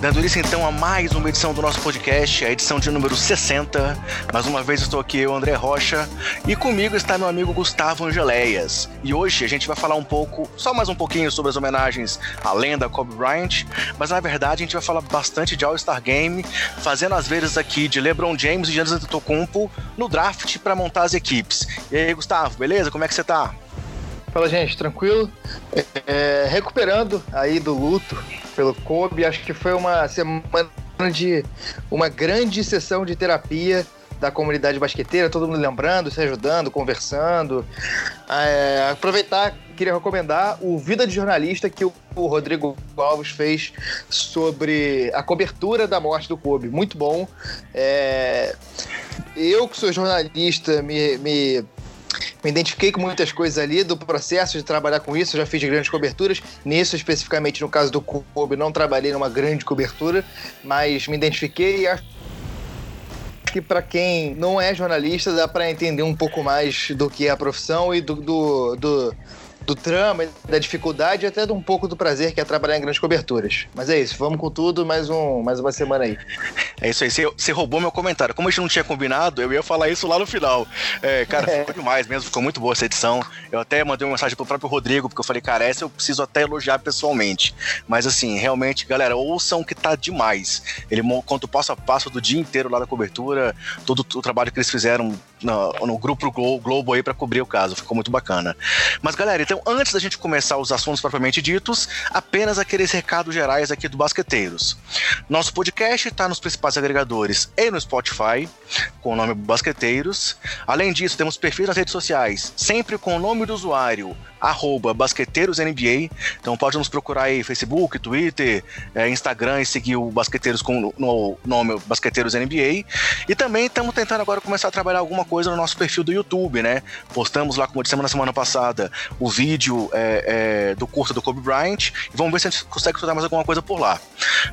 dando início então a mais uma edição do nosso podcast, a edição de número 60. Mais uma vez estou aqui eu, André Rocha, e comigo está meu amigo Gustavo Angeléias. E hoje a gente vai falar um pouco, só mais um pouquinho sobre as homenagens à lenda Kobe Bryant, mas na verdade a gente vai falar bastante de All-Star Game, fazendo as vezes aqui de LeBron James e Giannis Antetokounmpo no draft para montar as equipes. E aí, Gustavo, beleza? Como é que você tá? Fala, gente, tranquilo? É, é, recuperando aí do luto pelo Kobe, acho que foi uma semana de uma grande sessão de terapia da comunidade basqueteira, todo mundo lembrando, se ajudando, conversando. É, aproveitar, queria recomendar o Vida de Jornalista que o, o Rodrigo Alves fez sobre a cobertura da morte do Kobe. Muito bom. É, eu, que sou jornalista, me, me me identifiquei com muitas coisas ali do processo de trabalhar com isso, já fiz grandes coberturas. Nisso, especificamente no caso do Kobe, não trabalhei numa grande cobertura, mas me identifiquei e acho que para quem não é jornalista dá para entender um pouco mais do que é a profissão e do, do, do do trama, da dificuldade e até de um pouco do prazer que é trabalhar em grandes coberturas. Mas é isso, vamos com tudo, mais, um, mais uma semana aí. É isso aí, você, roubou meu comentário. Como a gente não tinha combinado, eu ia falar isso lá no final. É, cara, é. ficou demais mesmo, ficou muito boa essa edição. Eu até mandei uma mensagem pro próprio Rodrigo, porque eu falei, cara, essa eu preciso até elogiar pessoalmente. Mas assim, realmente, galera, ouçam que tá demais. Ele conta o passo a passo do dia inteiro lá da cobertura, todo o trabalho que eles fizeram no, no grupo Globo aí para cobrir o caso. Ficou muito bacana. Mas, galera, então, antes da gente começar os assuntos propriamente ditos, apenas aqueles recados gerais aqui do Basqueteiros. Nosso podcast está nos principais agregadores e no Spotify, com o nome Basqueteiros. Além disso, temos perfis nas redes sociais, sempre com o nome do usuário arroba basqueteirosNBA. Então pode nos procurar aí Facebook, Twitter, é, Instagram e seguir o Basqueteiros com o nome Basqueteiros NBA. E também estamos tentando agora começar a trabalhar alguma coisa no nosso perfil do YouTube, né? Postamos lá, como dissemos na semana passada, o vídeo é, é, do curso do Kobe Bryant e vamos ver se a gente consegue fazer mais alguma coisa por lá.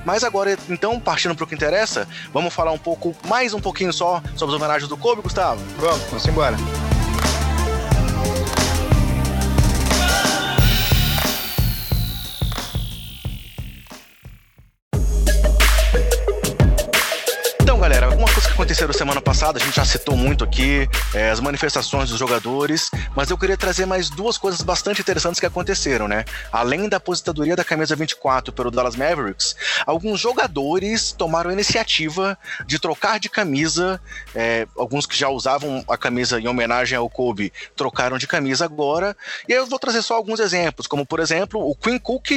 Mas agora, então, partindo para o que interessa, vamos falar um pouco, mais um pouquinho só sobre as homenagens do Kobe, Gustavo? Vamos, vamos embora. Aconteceram semana passada, a gente já citou muito aqui, é, as manifestações dos jogadores, mas eu queria trazer mais duas coisas bastante interessantes que aconteceram, né? Além da aposentadoria da camisa 24 pelo Dallas Mavericks, alguns jogadores tomaram a iniciativa de trocar de camisa, é, alguns que já usavam a camisa em homenagem ao Kobe trocaram de camisa agora, e eu vou trazer só alguns exemplos, como por exemplo o Quinn Cook,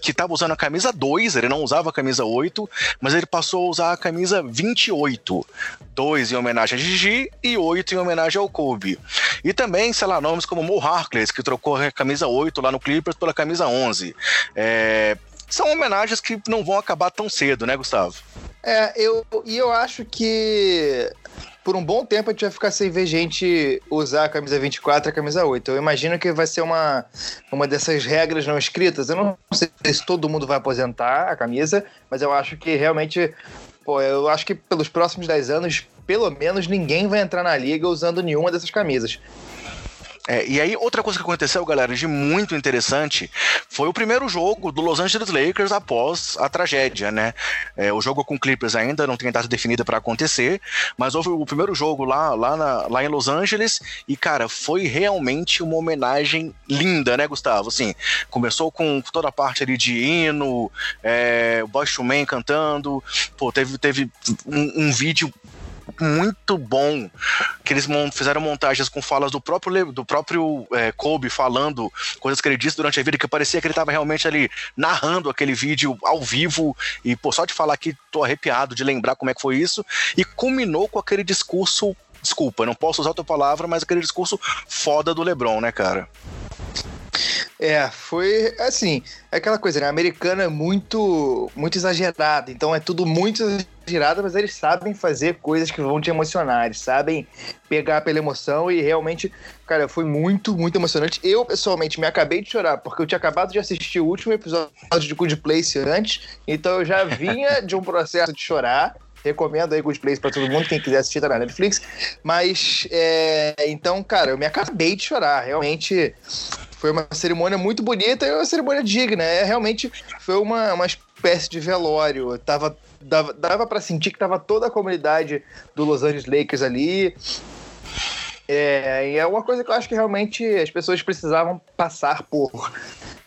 que estava usando a camisa 2, ele não usava a camisa 8, mas ele passou a usar a camisa 28 dois em homenagem a Gigi e oito em homenagem ao Kobe. E também, sei lá, nomes como Mo Harkless, que trocou a camisa 8 lá no Clippers pela camisa 11. É, são homenagens que não vão acabar tão cedo, né, Gustavo? É, eu, e eu acho que por um bom tempo a gente vai ficar sem ver gente usar a camisa 24 e a camisa 8. Eu imagino que vai ser uma, uma dessas regras não escritas. Eu não sei se todo mundo vai aposentar a camisa, mas eu acho que realmente Pô, eu acho que pelos próximos 10 anos, pelo menos ninguém vai entrar na liga usando nenhuma dessas camisas. É, e aí, outra coisa que aconteceu, galera, de muito interessante, foi o primeiro jogo do Los Angeles Lakers após a tragédia, né? É, o jogo com Clippers ainda não tem data definida para acontecer, mas houve o primeiro jogo lá, lá, na, lá em Los Angeles e, cara, foi realmente uma homenagem linda, né, Gustavo? Assim, começou com toda a parte ali de hino, é, o Bosch Man cantando, pô, teve, teve um, um vídeo muito bom que eles fizeram montagens com falas do próprio do próprio é, Kobe falando coisas que ele disse durante a vida que parecia que ele estava realmente ali narrando aquele vídeo ao vivo e pô, só de falar aqui tô arrepiado de lembrar como é que foi isso e culminou com aquele discurso desculpa, não posso usar outra palavra, mas aquele discurso foda do LeBron, né, cara? É, foi assim, é aquela coisa, né? Americana é muito, muito exagerada, então é tudo muito mas eles sabem fazer coisas que vão te emocionar, eles sabem pegar pela emoção e realmente, cara, foi muito, muito emocionante. Eu, pessoalmente, me acabei de chorar, porque eu tinha acabado de assistir o último episódio de Good Place antes, então eu já vinha de um processo de chorar. Recomendo aí Good Place pra todo mundo, quem quiser assistir tá na Netflix. Mas, é, então, cara, eu me acabei de chorar. Realmente foi uma cerimônia muito bonita e uma cerimônia digna. É, realmente foi uma, uma espécie de velório. Tava, dava dava para sentir que tava toda a comunidade do Los Angeles Lakers ali. É, e é uma coisa que eu acho que realmente as pessoas precisavam passar por.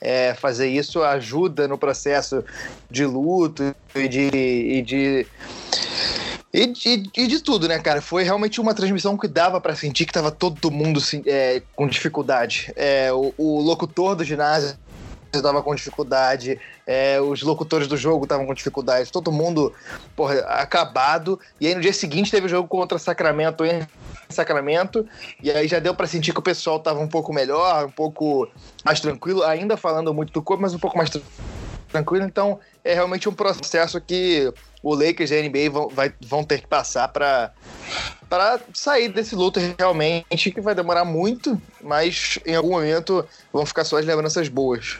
É, fazer isso ajuda no processo de luto e de, e de e, e, e, de tudo, né, cara? Foi realmente uma transmissão que dava para sentir que tava todo mundo é, com dificuldade. É, o, o, locutor do ginásio estava com dificuldade, é, os locutores do jogo estavam com dificuldade, todo mundo porra, acabado. E aí no dia seguinte teve o jogo contra Sacramento em Sacramento, e aí já deu para sentir que o pessoal tava um pouco melhor, um pouco mais tranquilo, ainda falando muito do corpo, mas um pouco mais tranquilo. Então é realmente um processo que o Lakers e a NBA vão, vai, vão ter que passar para para sair desse luto realmente, que vai demorar muito, mas em algum momento vão ficar só as lembranças boas.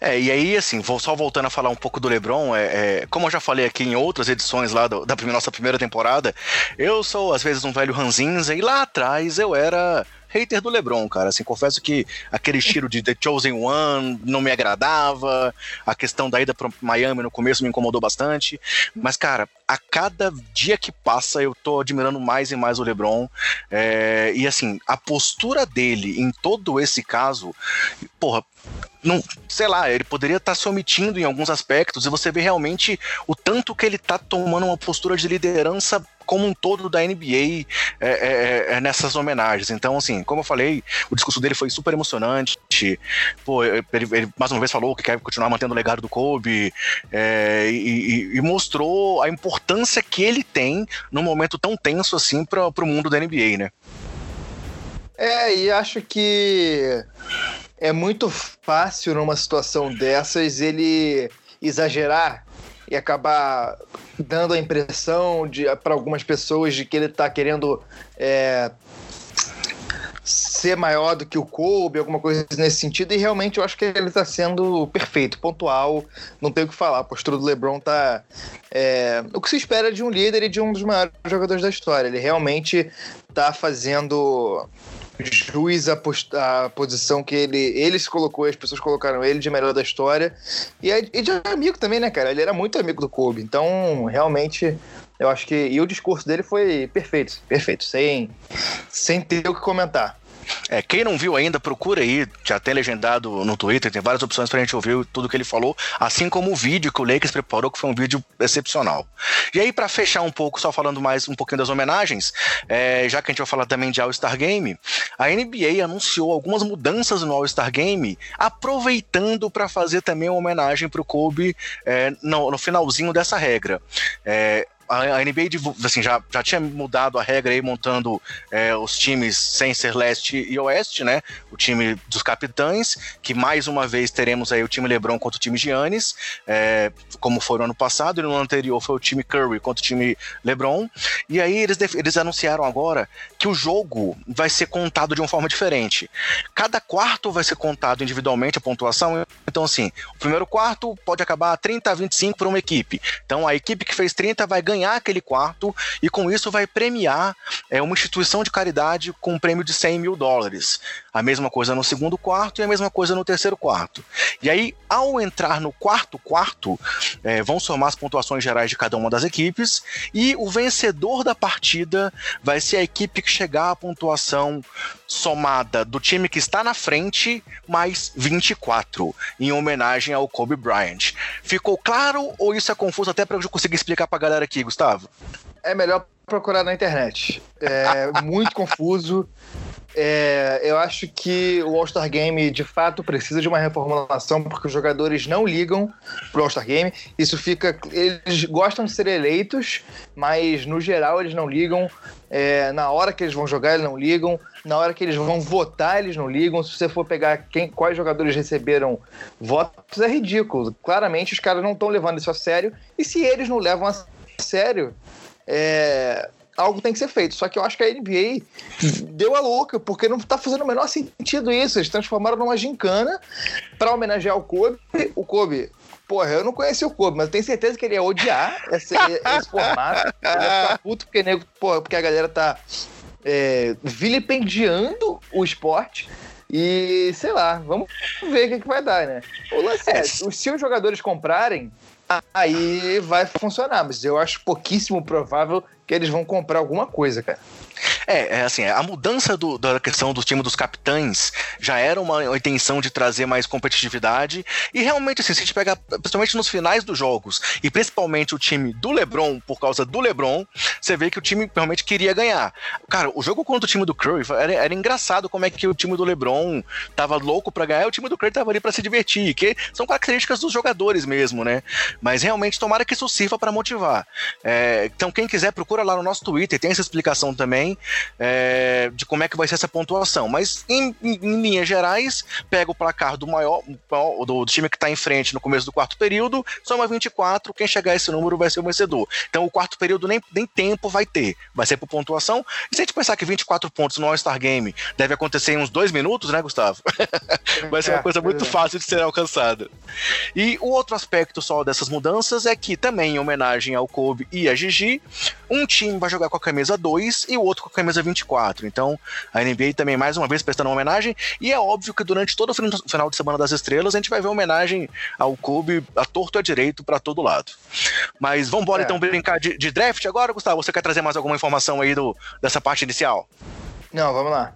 É, e aí, assim, vou só voltando a falar um pouco do LeBron, é, é como eu já falei aqui em outras edições lá do, da nossa primeira temporada, eu sou às vezes um velho ranzinza e lá atrás eu era hater do LeBron, cara. Assim, confesso que aquele estilo de The Chosen One não me agradava, a questão da ida para Miami no começo me incomodou bastante, mas, cara, a cada dia que passa eu tô admirando mais e mais o LeBron. É, e assim, a postura dele em todo esse caso, porra, não, sei lá, ele poderia estar tá se omitindo em alguns aspectos e você vê realmente o tanto que ele está tomando uma postura de liderança como um todo da NBA é, é, é, nessas homenagens. Então, assim, como eu falei, o discurso dele foi super emocionante. Pô, ele, ele mais uma vez falou que quer continuar mantendo o legado do Kobe é, e, e, mostrou a importância que ele tem num momento tão tenso assim para o mundo da NBA, né? É, e acho que é muito fácil numa situação dessas ele exagerar e acabar dando a impressão de para algumas pessoas de que ele está querendo é, ser maior do que o Kobe, alguma coisa nesse sentido, e realmente eu acho que ele está sendo perfeito, pontual, não tenho o que falar. A postura do LeBron tá é, o que se espera de um líder e de um dos maiores jogadores da história. Ele realmente está fazendo juiz a, a, posição que ele, ele se colocou as pessoas colocaram ele de melhor da história. E, é, e de amigo também, né, cara? Ele era muito amigo do Kobe. Então, realmente, eu acho que. E o discurso dele foi perfeito, perfeito, sem, sem ter o que comentar. É, quem não viu ainda, procura aí, já tem legendado no Twitter, tem várias opções pra gente ouvir tudo que ele falou, assim como o vídeo que o Lakers preparou, que foi um vídeo excepcional. E aí, para fechar um pouco, só falando mais um pouquinho das homenagens, é, já que a gente vai falar também de All-Star Game, a NBA anunciou algumas mudanças no All-Star Game, aproveitando para fazer também uma homenagem pro Kobe é, no, no finalzinho dessa regra. É, a, NBA assim, já, já tinha mudado a regra aí, montando é, os times sem ser leste e oeste, né? O time dos capitães, que mais uma vez teremos aí o time LeBron contra o time Giannis, é, como foi no ano passado, e no ano anterior foi o time Curry contra o time LeBron. E aí eles, eles anunciaram agora que o jogo vai ser contado de uma forma diferente. Cada quarto vai ser contado individualmente a pontuação. Então, assim, o primeiro quarto pode acabar 30 a 25 para uma equipe. Então, a equipe que fez 30 vai ganhar ganhar aquele quarto e com isso vai premiar é, uma instituição de caridade com um prêmio de 100 mil dólares. A mesma coisa no segundo quarto e a mesma coisa no terceiro quarto. E aí, ao entrar no quarto quarto, é, vão somar as pontuações gerais de cada uma das equipes e o vencedor da partida vai ser a equipe que chegar à pontuação somada do time que está na frente mais 24, em homenagem ao Kobe Bryant. Ficou claro ou isso é confuso até para eu conseguir explicar para a galera aqui, Gustavo? É melhor procurar na internet. É muito confuso. É, eu acho que o All-Star Game de fato precisa de uma reformulação porque os jogadores não ligam pro All-Star Game. Isso fica. Eles gostam de ser eleitos, mas no geral eles não ligam. É, na hora que eles vão jogar, eles não ligam. Na hora que eles vão votar, eles não ligam. Se você for pegar quem, quais jogadores receberam votos, é ridículo. Claramente os caras não estão levando isso a sério. E se eles não levam a sério, é, algo tem que ser feito. Só que eu acho que a NBA deu a louca, porque não tá fazendo o menor sentido isso. Eles transformaram numa gincana para homenagear o Kobe. O Kobe, porra, eu não conheci o Kobe, mas eu tenho certeza que ele ia odiar esse, esse formato. Ele ia ficar puto porque, nego, porra, porque a galera tá é, vilipendiando o esporte. E sei lá, vamos ver o que, que vai dar, né? O lance é, se os jogadores comprarem, aí vai funcionar. Mas eu acho pouquíssimo provável que eles vão comprar alguma coisa, cara. É, é assim, a mudança do, da questão do time dos capitães já era uma, intenção de trazer mais competitividade. E realmente, assim, se a gente pega, principalmente nos finais dos jogos, e principalmente o time do Lebron, por causa do Lebron, você vê que o time realmente queria ganhar. Cara, o jogo contra o time do Curry era, era engraçado como é que o time do Lebron tava louco para ganhar e o time do Curry tava ali para se divertir, que são características dos jogadores mesmo, né? Mas realmente, tomara que isso sirva para motivar. É, então, quem quiser, procura lá no nosso Twitter, tem essa explicação também é, de como é que vai ser essa pontuação. Mas, em, em, em linhas gerais, pega o placar do maior, do, do time que está em frente no começo do quarto período, soma 24, quem chegar a esse número vai ser o vencedor. Então, o quarto período nem, nem tempo vai ter, vai ser por pontuação. E se a gente pensar que 24 pontos no All-Star Game deve acontecer em uns dois minutos, né, Gustavo? vai ser uma coisa muito fácil de ser alcançada. E o outro aspecto só dessas mudanças é que, também em homenagem ao Kobe e a Gigi, um time vai jogar com a camisa 2 e o outro com a camisa 24. Então, a NBA também, mais uma vez, prestando uma homenagem. E é óbvio que durante todo o final de Semana das Estrelas, a gente vai ver homenagem ao Kobe a torto e a direito para todo lado. Mas vamos embora é. então brincar de, de, draft agora, Gustavo? Você quer trazer mais alguma informação aí do, dessa parte inicial? Não, vamos lá.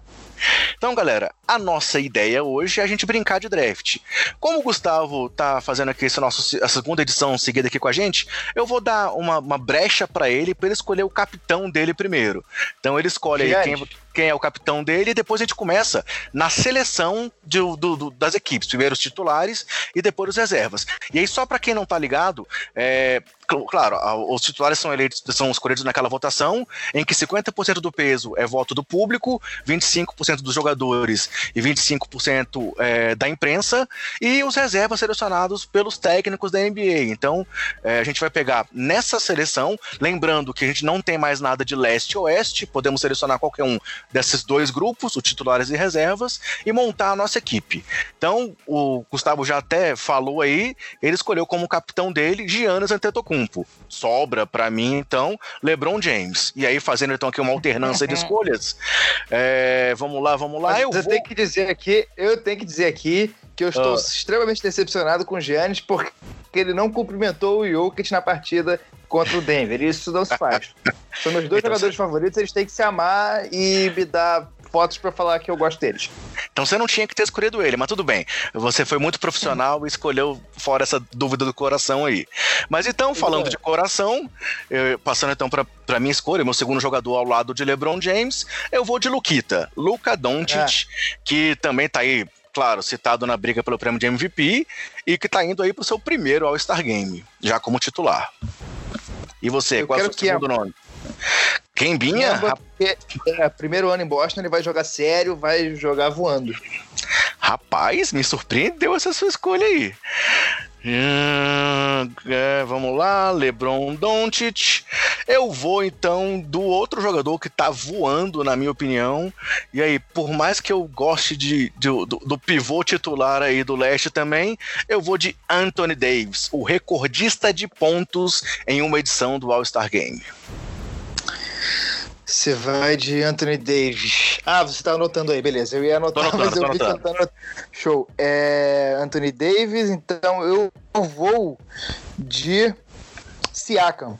Então, galera, a nossa ideia hoje é a gente brincar de draft. Como o Gustavo tá fazendo aqui esse nosso, a segunda edição seguida aqui com a gente, eu vou dar uma, uma brecha para ele, para ele escolher o capitão dele primeiro. Então ele escolhe aí quem, quem é o capitão dele, e depois a gente começa na seleção de, do, do, das equipes. Primeiro os titulares e depois os reservas. E aí, só para quem não tá ligado, é, claro, os titulares são eleitos, são escolhidos naquela votação em que 50% do peso é voto do público, 25% dos jogadores e 25% é, da imprensa, e os reservas selecionados pelos técnicos da NBA. Então, é, a gente vai pegar nessa seleção, lembrando que a gente não tem mais nada de leste e oeste, podemos selecionar qualquer um desses dois grupos, os titulares e reservas, e montar a nossa equipe. Então, o Gustavo já até falou aí, ele escolheu como capitão dele Giannis Antetokounmpo. Sobra para mim, então, LeBron James. E aí, fazendo então aqui uma alternância de escolhas, é, vamos lá, vamos lá. Mas eu vou... tenho que dizer aqui, eu tenho que dizer aqui que eu estou uh. extremamente decepcionado com o Giannis porque ele não cumprimentou o Jokic na partida contra o Denver. Isso não se faz. São meus dois então, jogadores favoritos, eles têm que se amar e me dar fotos para falar que eu gosto deles. Então você não tinha que ter escolhido ele, mas tudo bem. Você foi muito profissional e escolheu fora essa dúvida do coração aí. Mas então, falando de coração, eu, passando então para para minha escolha, meu segundo jogador ao lado de LeBron James, eu vou de Luquita, Luca Doncic, é. que também tá aí claro, citado na briga pelo prêmio de MVP e que está indo aí para o seu primeiro All-Star Game, já como titular. E você, Eu qual é o seu segundo nome? Kembinha? É, primeiro ano em Boston, ele vai jogar sério, vai jogar voando. Rapaz, me surpreendeu essa sua escolha aí. É, vamos lá, LeBron Doncic. Eu vou então do outro jogador que tá voando, na minha opinião. E aí, por mais que eu goste de, de do, do, pivô titular aí do leste também, eu vou de Anthony Davis, o recordista de pontos em uma edição do All-Star Game. Você vai de Anthony Davis. Ah, você tá anotando aí, beleza. Eu ia anotar, anotando, mas eu vi que tá Show. É Anthony Davis, então eu vou de Siakam.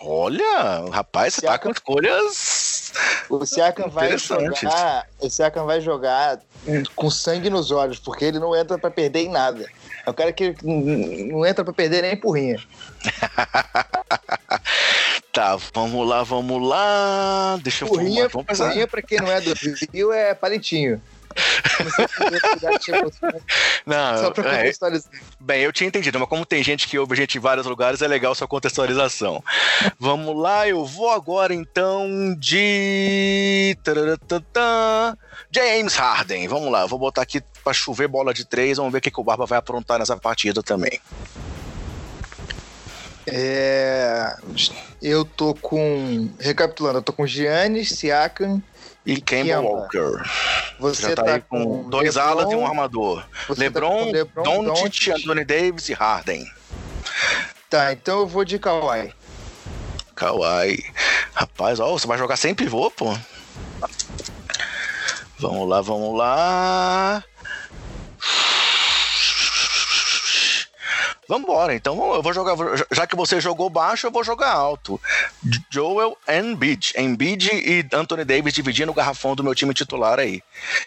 Olha, rapaz, você Siakam, tá com escolhas. O Siakam vai jogar. O Siakam vai jogar com sangue nos olhos, porque ele não entra para perder em nada. É o cara que não entra para perder nem porrinha. Tá, vamos lá, vamos lá. Deixa eu porrinha, vamos pensar. Porrinha, pra quem não é do Rio, é palitinho. Não, só pra é, bem, eu tinha entendido, mas como tem gente que ouve a gente em vários lugares, é legal sua contextualização. Vamos lá, eu vou agora então de. James Harden. Vamos lá, vou botar aqui pra chover bola de três. Vamos ver o que, que o Barba vai aprontar nessa partida também. É, eu tô com. Recapitulando, eu tô com Giannis, Siakam e Kemba Walker. Você Já tá, tá aí com, com dois Lebron, alas e um armador. LeBron, tá LeBron Doncic, Anthony Davis e Harden. Tá, então eu vou de Kawhi. Kawhi. Rapaz, ó, você vai jogar sem pivô, pô. Vamos lá, vamos lá. Vambora, então eu vou jogar. Já que você jogou baixo, eu vou jogar alto. Joel Embiid. Embiid e Anthony Davis dividindo o garrafão do meu time titular aí.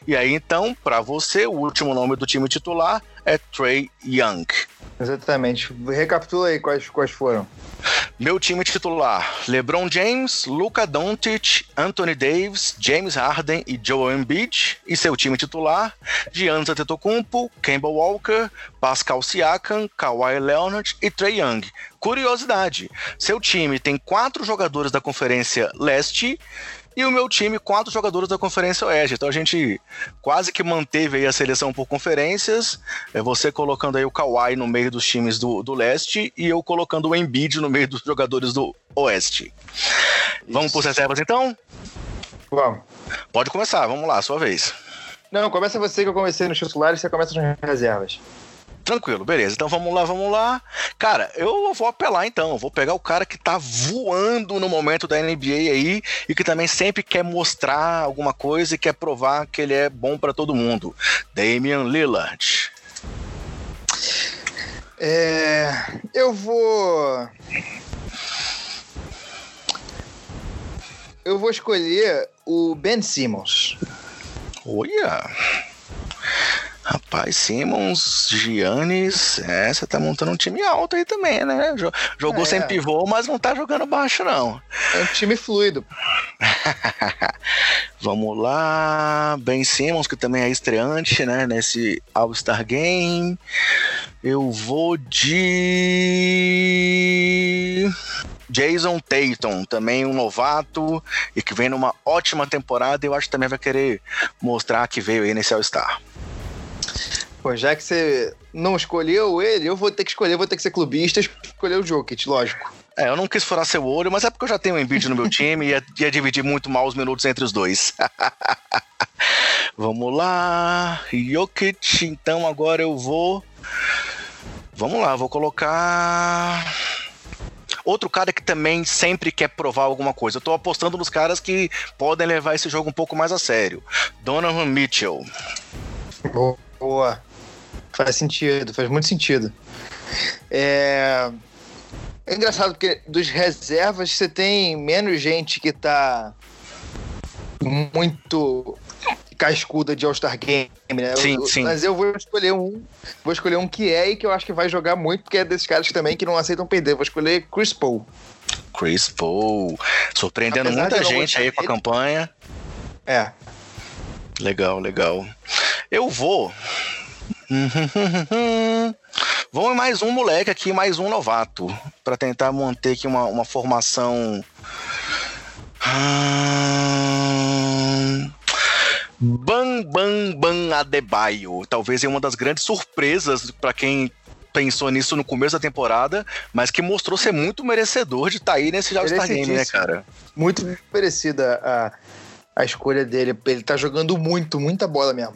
E aí, então, para você, o último nome do time titular é Trey Young. Exatamente. Recapitula aí quais, quais foram. Meu time titular: LeBron James, Luca Doncic, Anthony Davis, James Harden e Joel Embiid. E seu time titular: Giannis Antetokounmpo, Kemba Walker, Pascal Siakam, Kawhi Leonard e Trey Young. Curiosidade: seu time tem quatro jogadores da Conferência Leste e o meu time, quatro jogadores da Conferência Oeste. Então a gente quase que manteve aí a seleção por conferências. É você colocando aí o Kawhi no meio dos times do, do leste e eu colocando o Embiid no meio dos jogadores do Oeste. Vamos por reservas então? Vamos. Pode começar, vamos lá, sua vez. Não, começa você que eu comecei nos titulares e você começa nas reservas. Tranquilo, beleza. Então vamos lá, vamos lá. Cara, eu vou apelar então. Vou pegar o cara que tá voando no momento da NBA aí e que também sempre quer mostrar alguma coisa e quer provar que ele é bom para todo mundo. Damian Lillard. É, eu vou. Eu vou escolher o Ben Simmons. Olha! Rapaz, Simmons, Giannis, é, você tá montando um time alto aí também, né? Jogou é. sem pivô, mas não tá jogando baixo, não. É um time fluido. Vamos lá. Ben Simmons, que também é estreante, né? Nesse All-Star Game. Eu vou de. Jason Tatum, também um novato e que vem numa ótima temporada. Eu acho que também vai querer mostrar que veio aí nesse All-Star. Pô, já que você não escolheu ele, eu vou ter que escolher, vou ter que ser clubista e escolher o Jokic, lógico. É, eu não quis furar seu olho, mas é porque eu já tenho um Embiid no meu time e ia, ia dividir muito mal os minutos entre os dois. Vamos lá, Jokic, então agora eu vou... Vamos lá, vou colocar... Outro cara que também sempre quer provar alguma coisa. Eu tô apostando nos caras que podem levar esse jogo um pouco mais a sério. Donovan Mitchell. Boa. Faz sentido, faz muito sentido. É... é engraçado porque dos reservas você tem menos gente que tá muito cascuda de All-Star Game, né? Sim, eu, sim. Mas eu vou escolher um, vou escolher um que é e que eu acho que vai jogar muito, porque é desses caras também que não aceitam perder. Vou escolher Chris Paul. Chris Paul. Surpreendendo Apesar muita gente aí com a campanha. É. Legal, legal. Eu vou Vamos mais um moleque aqui, mais um novato, para tentar manter aqui uma, uma formação. Bam Bam Bam Adebayo. Talvez é uma das grandes surpresas para quem pensou nisso no começo da temporada, mas que mostrou ser muito merecedor de estar tá aí nesse All-Star Game, né, cara? Muito merecida a, a escolha dele. Ele tá jogando muito, muita bola mesmo.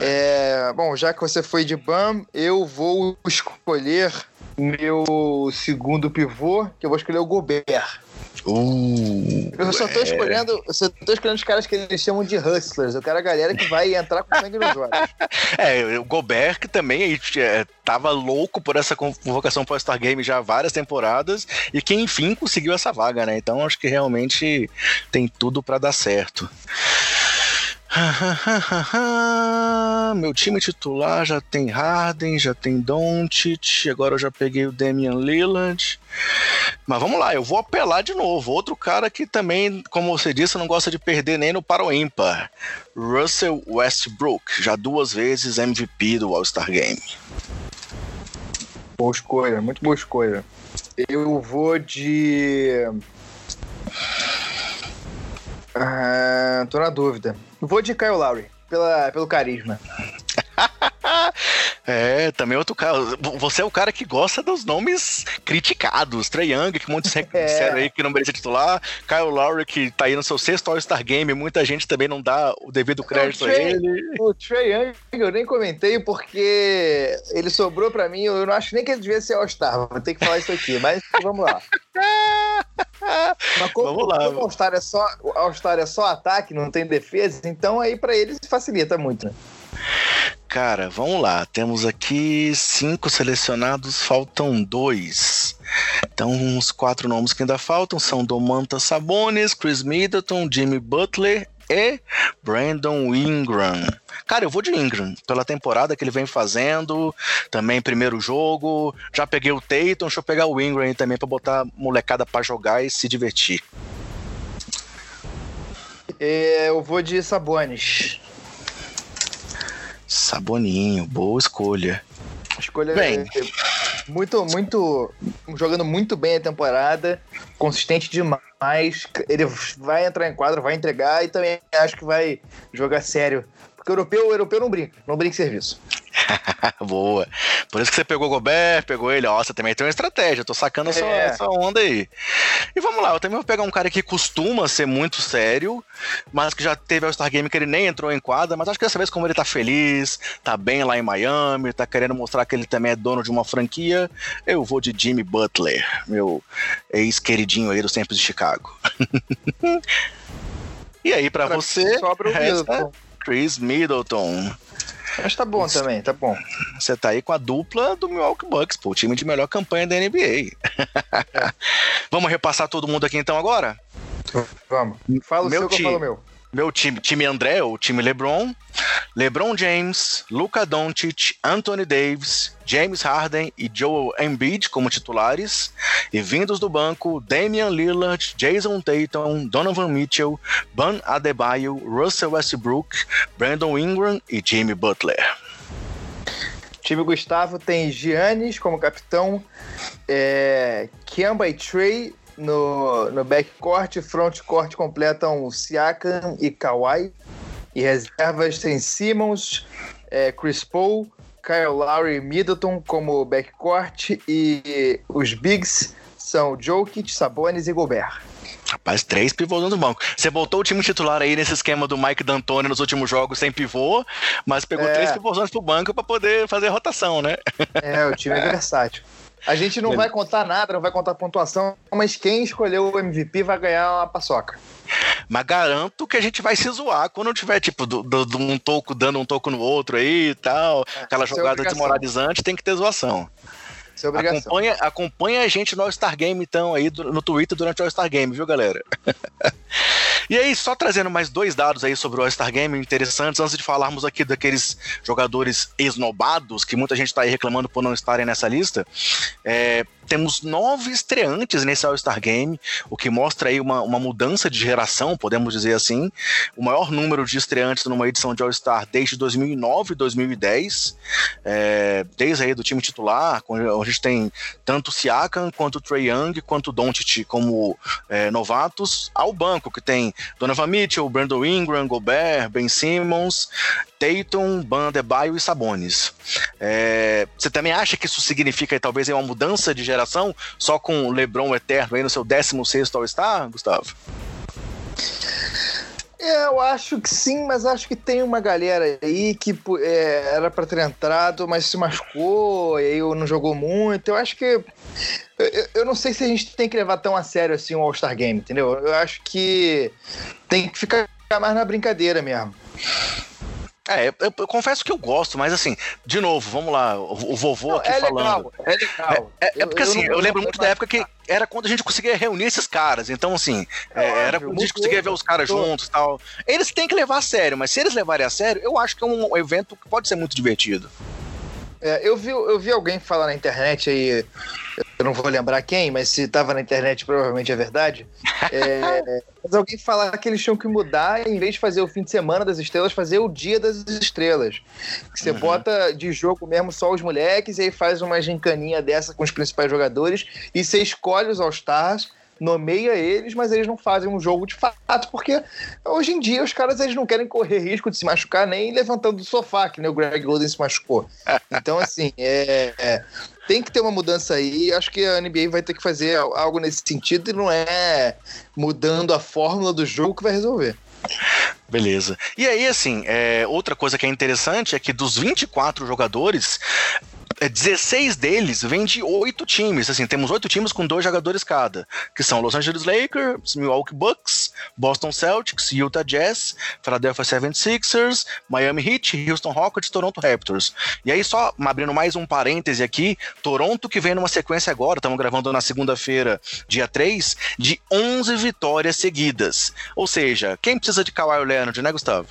É, bom, já que você foi de BAM, eu vou escolher meu segundo pivô, que eu vou escolher o Gobert. Uh, eu só tô é. escolhendo, só tô escolhendo os caras que eles chamam de hustlers. Eu quero a galera que vai entrar com sangue nos olhos. É, o Gobert que também é, tava louco por essa convocação para o Star Game já há várias temporadas e que enfim conseguiu essa vaga, né? Então acho que realmente tem tudo para dar certo. Meu time titular já tem Harden, já tem Doncic, agora eu já peguei o Damian Lillard. Mas vamos lá, eu vou apelar de novo. Outro cara que também, como você disse, não gosta de perder nem no para o ímpar. Russell Westbrook, já duas vezes MVP do All-Star Game. Boa escolha, muito boa escolha. Eu vou de. Ah, tô na dúvida. Vou de Kyle Lowry, pela, pelo carisma. é, também outro cara. Você é o cara que gosta dos nomes criticados. Trey Young, que muitos é. disseram aí que não merecia titular. Kyle Lowry, que tá aí no seu sexto All-Star Game. Muita gente também não dá o devido crédito Trey, a ele. O Trey Young eu nem comentei porque ele sobrou pra mim. Eu não acho nem que ele devia ser All-Star. Vou ter que falar isso aqui, mas vamos lá. Mas como, Vamos lá. Como All-Star é, só, All é só ataque, não tem defesa, então aí para eles facilita muito, né? Cara, vamos lá. Temos aqui cinco selecionados, faltam dois. Então, os quatro nomes que ainda faltam são Domantas Sabonis, Chris Middleton, Jimmy Butler e Brandon Ingram. Cara, eu vou de Ingram, pela temporada que ele vem fazendo, também primeiro jogo. Já peguei o Tatum, deixa eu pegar o Ingram também pra botar molecada pra jogar e se divertir. É, eu vou de Sabonis. Saboninho, boa escolha. Escolha bem. muito, muito. Jogando muito bem a temporada, consistente demais. Ele vai entrar em quadro, vai entregar e também acho que vai jogar sério. Porque o europeu, o europeu não brinca, não brinca em serviço. Boa. Por isso que você pegou o Gobert, pegou ele. Ó, você também tem uma estratégia. Eu tô sacando essa, é. essa onda aí. E vamos lá, eu também vou pegar um cara que costuma ser muito sério, mas que já teve o Star Game que ele nem entrou em quadra, mas acho que dessa vez, como ele tá feliz, tá bem lá em Miami, tá querendo mostrar que ele também é dono de uma franquia, eu vou de Jimmy Butler, meu ex-queridinho aí dos tempos de Chicago. e aí, para você, sobra o resta Chris Middleton. Mas tá bom também, tá bom. Você tá aí com a dupla do Milwaukee Bucks, pô, o time de melhor campanha da NBA. Vamos repassar todo mundo aqui então agora? Vamos. Fala o meu seu time, que eu falo meu. Meu time, time André, o time LeBron, LeBron James, Luca Doncic, Anthony Davis, James Harden e Joel Embiid como titulares, e vindos do banco, Damian Lillard, Jason Tatum, Donovan Mitchell, Ban Adebayo, Russell Westbrook, Brandon Ingram e Jimmy Butler. time Gustavo tem Giannis como capitão, é, Kemba e Trey no, no backcourt, frontcourt completam Siakam e Kawhi. E reservas tem Simmons, é, Chris Paul, Kyle Lowry e Middleton como backcourt. E os bigs são Jokic, Sabonis e Gobert. Rapaz, três pivôs no banco. Você voltou o time titular aí nesse esquema do Mike D'Antoni nos últimos jogos sem pivô, mas pegou é. três pivôs pro banco para poder fazer rotação, né? É, o time é versátil. A gente não vai contar nada, não vai contar pontuação, mas quem escolheu o MVP vai ganhar uma paçoca. Mas garanto que a gente vai se zoar quando tiver, tipo, do, do, do um toco dando um toco no outro aí e tal. É, aquela é jogada é desmoralizante, tem que ter zoação. Isso é obrigação. Acompanha, acompanha a gente no All-Star Game, então, aí no Twitter durante o All-Star Game, viu, galera? e aí, só trazendo mais dois dados aí sobre o All-Star Game interessantes, antes de falarmos aqui daqueles jogadores esnobados, que muita gente está aí reclamando por não estarem nessa lista. É, temos nove estreantes nesse All-Star Game, o que mostra aí uma, uma mudança de geração, podemos dizer assim. O maior número de estreantes numa edição de All-Star desde 2009 e 2010, é, desde aí do time titular, a gente tem tanto o Siakam, quanto o Trey Young, quanto o Doncic como é, novatos, ao banco, que tem Donovan Mitchell, Brandon Ingram, Gobert, Ben Simmons, Tatum, Bandebaio e Sabonis. É, você também acha que isso significa talvez uma mudança de geração, só com LeBron eterno aí no seu 16 All-Star, Gustavo? É, eu acho que sim, mas acho que tem uma galera aí que é, era para ter entrado, mas se machucou e aí não jogou muito. Eu acho que. Eu, eu, não sei se a gente tem que levar tão a sério assim o All-Star Game, entendeu? Eu acho que tem que ficar mais na brincadeira mesmo. É, eu, eu, confesso que eu gosto, mas assim, de novo, vamos lá, o, o vovô não, aqui é falando. Legal, é legal. É, é, é porque assim, eu, lembro muito da época que era quando a gente conseguia reunir esses caras. Então, assim, é, era quando a gente conseguia ver os caras juntos e tal. Eles têm que levar a sério, mas se eles levarem a sério, eu acho que é um evento que pode ser muito divertido. É, eu, vi, eu vi alguém falar na internet aí, eu não vou lembrar quem, mas se estava na internet provavelmente é verdade. É, mas alguém falar que eles tinham que mudar, em vez de fazer o fim de semana das estrelas, fazer o dia das estrelas. Que você uhum. bota de jogo mesmo só os moleques e aí faz uma gincaninha dessa com os principais jogadores e você escolhe os All-Stars nomeia eles, mas eles não fazem um jogo de fato, porque hoje em dia os caras eles não querem correr risco de se machucar nem levantando do sofá, que nem o Greg Golden se machucou. Então, assim, é, é, tem que ter uma mudança aí. Acho que a NBA vai ter que fazer algo nesse sentido e não é mudando a fórmula do jogo que vai resolver. Beleza. E aí, assim, é, outra coisa que é interessante é que dos 24 jogadores, 16 é, deles vêm de oito times. Assim, temos oito times com dois jogadores cada, que são Los Angeles Lakers, Milwaukee Bucks, Boston Celtics, Utah Jazz, Philadelphia 76ers, Miami Heat, Houston Rockets, Toronto Raptors. E aí, só abrindo mais um parêntese aqui, Toronto que vem numa sequência agora, estamos gravando na segunda-feira, dia 3, de 11 vitórias seguidas. Ou seja, quem precisa de Kawhi Leonard, né, Gustavo?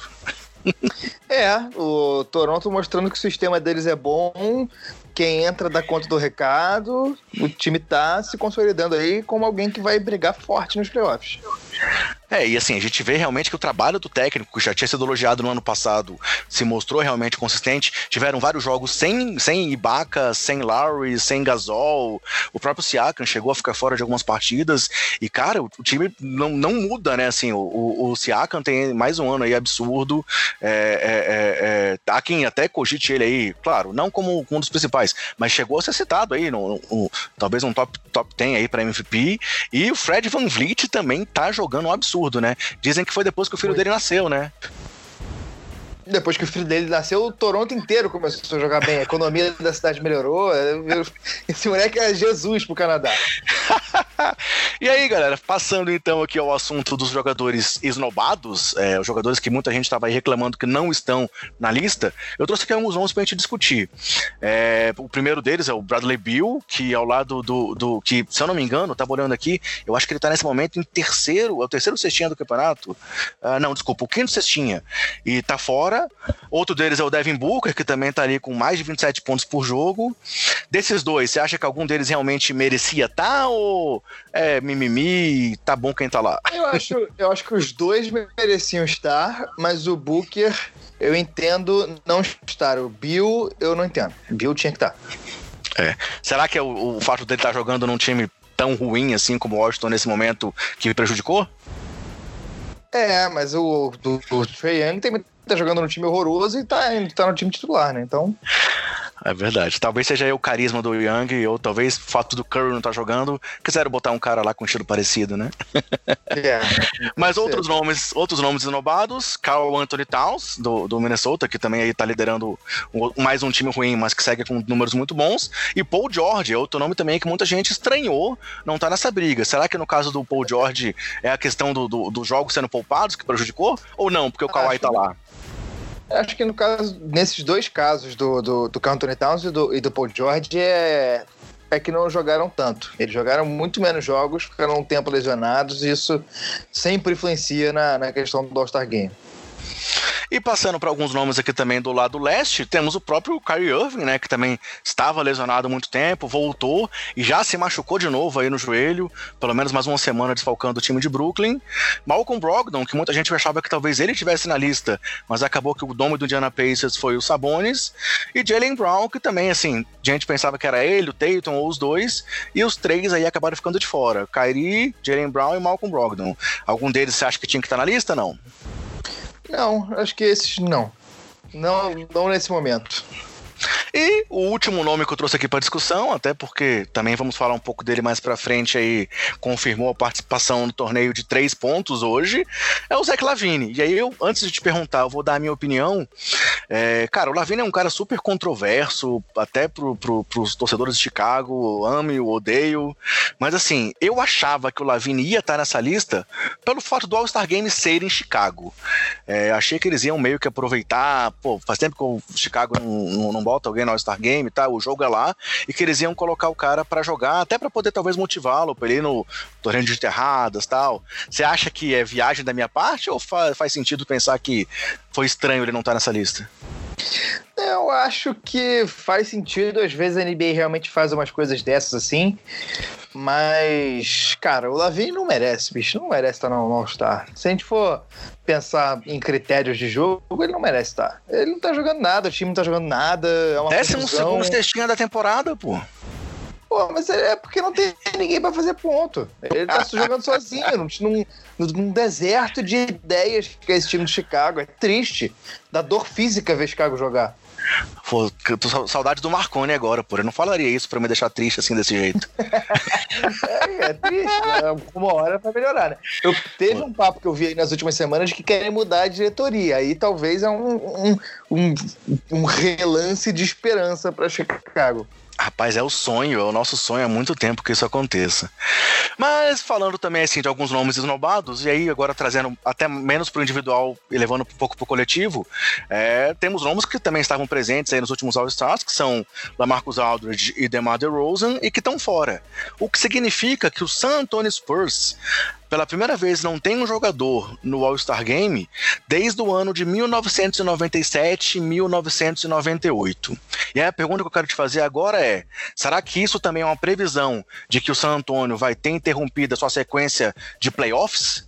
É, o Toronto mostrando que o sistema deles é bom, quem entra dá conta do recado, o time tá se consolidando aí como alguém que vai brigar forte nos playoffs. É, e assim, a gente vê realmente que o trabalho do técnico, que já tinha sido elogiado no ano passado, se mostrou realmente consistente. Tiveram vários jogos sem, sem Ibaka, sem Lowry, sem Gasol. O próprio Siakam chegou a ficar fora de algumas partidas. E, cara, o, o time não, não muda, né? Assim, o, o, o, Siakam tem mais um ano aí absurdo. É, é, é, há quem até cogite ele aí, claro, não como um dos principais, mas chegou a ser citado aí, no, no talvez um top, top 10 aí para MVP. E o Fred Van Vliet também tá jogando um absurdo absurdo, né? Dizem que foi depois que o filho foi. dele nasceu, né? Depois que o filho dele nasceu, o Toronto inteiro começou a jogar bem. A economia da cidade melhorou. Esse moleque é Jesus pro Canadá. e aí, galera, passando então aqui ao assunto dos jogadores esnobados, é, os jogadores que muita gente estava aí reclamando que não estão na lista, eu trouxe aqui alguns nomes pra gente discutir. É, o primeiro deles é o Bradley Bill, que ao lado do, do, que, se eu não me engano, tava olhando aqui, eu acho que ele tá nesse momento em terceiro, é o terceiro cestinha do campeonato. Uh, não, desculpa, o quinto cestinha. E tá fora fora. Outro deles é o Devin Booker, que também tá ali com mais de 27 pontos por jogo. Desses dois, você acha que algum deles realmente merecia estar tá, ou é mimimi, tá bom quem tá lá? Eu acho, eu acho que os dois mereciam estar, mas o Booker eu entendo não estar. O Bill eu não entendo. Bill tinha que estar. É. Será que é o, o fato dele estar tá jogando num time tão ruim assim como o Washington nesse momento que me prejudicou? É, mas o, o, o Trey Young tem tá jogando no time horroroso e tá, tá no time titular, né? Então. É verdade. Talvez seja aí o carisma do Young, ou talvez o fato do Curry não estar tá jogando, quiseram botar um cara lá com um estilo parecido, né? É, Mas outros nomes, outros nomes inovados, Carl Anthony Towns, do, do Minnesota, que também aí tá liderando mais um time ruim, mas que segue com números muito bons, e Paul George, é outro nome também que muita gente estranhou não tá nessa briga. Será que no caso do Paul George é a questão do, do, do jogo sendo poupados que prejudicou? Ou não, porque o Kawhi tá lá? Acho que no caso, nesses dois casos do, do, do Anthony Towns e do, e do Paul George, é, é que não jogaram tanto. Eles jogaram muito menos jogos, ficaram um tempo lesionados, e isso sempre influencia na, na questão do All-Star Game. E passando para alguns nomes aqui também do lado leste, temos o próprio Kyrie Irving, né, que também estava lesionado há muito tempo, voltou e já se machucou de novo aí no joelho, pelo menos mais uma semana desfalcando o time de Brooklyn. Malcolm Brogdon, que muita gente achava que talvez ele tivesse na lista, mas acabou que o nome do Indiana Pacers foi o Sabonis. E Jalen Brown, que também, assim, a gente pensava que era ele, o Tatum ou os dois, e os três aí acabaram ficando de fora. Kyrie, Jalen Brown e Malcolm Brogdon. Algum deles você acha que tinha que estar na lista, não? Não, acho que esses não. Não, não nesse momento. E o último nome que eu trouxe aqui para discussão, até porque também vamos falar um pouco dele mais para frente aí, confirmou a participação no torneio de três pontos hoje, é o Zach Lavine. E aí eu, antes de te perguntar, eu vou dar a minha opinião. É, cara, o Lavine é um cara super controverso, até pro, pro, pros torcedores de Chicago, ame o odeio, mas assim, eu achava que o Lavine ia estar nessa lista pelo fato do All-Star Game ser em Chicago. É, achei que eles iam meio que aproveitar, pô, faz tempo que o Chicago não, não, não alguém no All-Star Game, tá? O jogo é lá, e que eles iam colocar o cara para jogar, até para poder talvez motivá-lo pra ele ir no torneio de enterradas tal. Você acha que é viagem da minha parte ou fa faz sentido pensar que foi estranho ele não estar tá nessa lista? Eu acho que faz sentido, às vezes a NBA realmente faz umas coisas dessas assim, mas, cara, o Lavin não merece, bicho, não merece estar no All-Star. Se a gente for pensar em critérios de jogo, ele não merece estar. Ele não tá jogando nada, o time não tá jogando nada. É uma Décimo segundo cestinha da temporada, pô. Pô, mas é porque não tem ninguém para fazer ponto. Ele tá jogando sozinho, num, num, num, deserto de ideias que é esse time de Chicago. É triste. Dá dor física ver Chicago jogar. Pô, eu tô saudade do Marconi agora, pô. Eu não falaria isso pra me deixar triste assim desse jeito. é, é triste, né? Uma hora vai melhorar, né? Eu, teve um papo que eu vi aí nas últimas semanas de que querem mudar a diretoria. Aí talvez é um, um, um, um relance de esperança pra Chicago. Rapaz, é o sonho, é o nosso sonho há muito tempo que isso aconteça. Mas falando também assim de alguns nomes esnobados, e aí agora trazendo até menos para o individual e levando um pouco para o coletivo, é, temos nomes que também estavam presentes aí nos últimos All-Stars, que são Lamarcus Aldridge e DeMar DeRozan, e que estão fora. O que significa que o San Antonio Spurs pela primeira vez não tem um jogador no All-Star Game desde o ano de 1997 1998. E aí a pergunta que eu quero te fazer agora é: será que isso também é uma previsão de que o San Antonio vai ter interrompido a sua sequência de playoffs?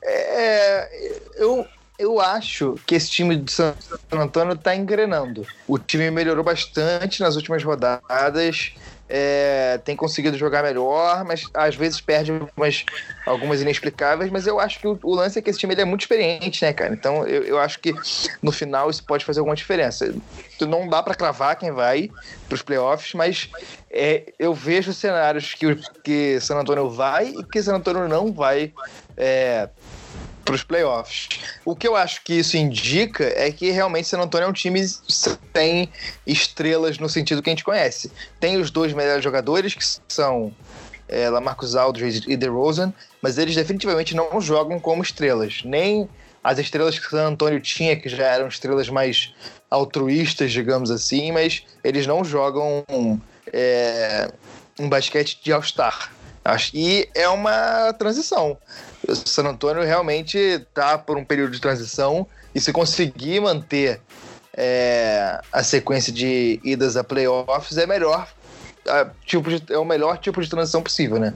É, eu, eu acho que esse time de San Antonio está engrenando. O time melhorou bastante nas últimas rodadas é, tem conseguido jogar melhor, mas às vezes perde algumas, algumas inexplicáveis. Mas eu acho que o, o lance é que esse time ele é muito experiente, né, cara? Então eu, eu acho que no final isso pode fazer alguma diferença. Não dá para cravar quem vai para os playoffs, mas é, eu vejo cenários que, que San Antonio vai e que San Antonio não vai. É, para os playoffs. O que eu acho que isso indica é que realmente San Antonio é um time sem estrelas no sentido que a gente conhece. Tem os dois melhores jogadores, que são é, Lamarcus Aldridge e DeRozan, mas eles definitivamente não jogam como estrelas. Nem as estrelas que San Antonio tinha, que já eram estrelas mais altruístas, digamos assim, mas eles não jogam é, um basquete de All-Star. E é uma transição. San Antonio realmente está por um período de transição e se conseguir manter é, a sequência de idas a playoffs é melhor a, tipo de, é o melhor tipo de transição possível, né?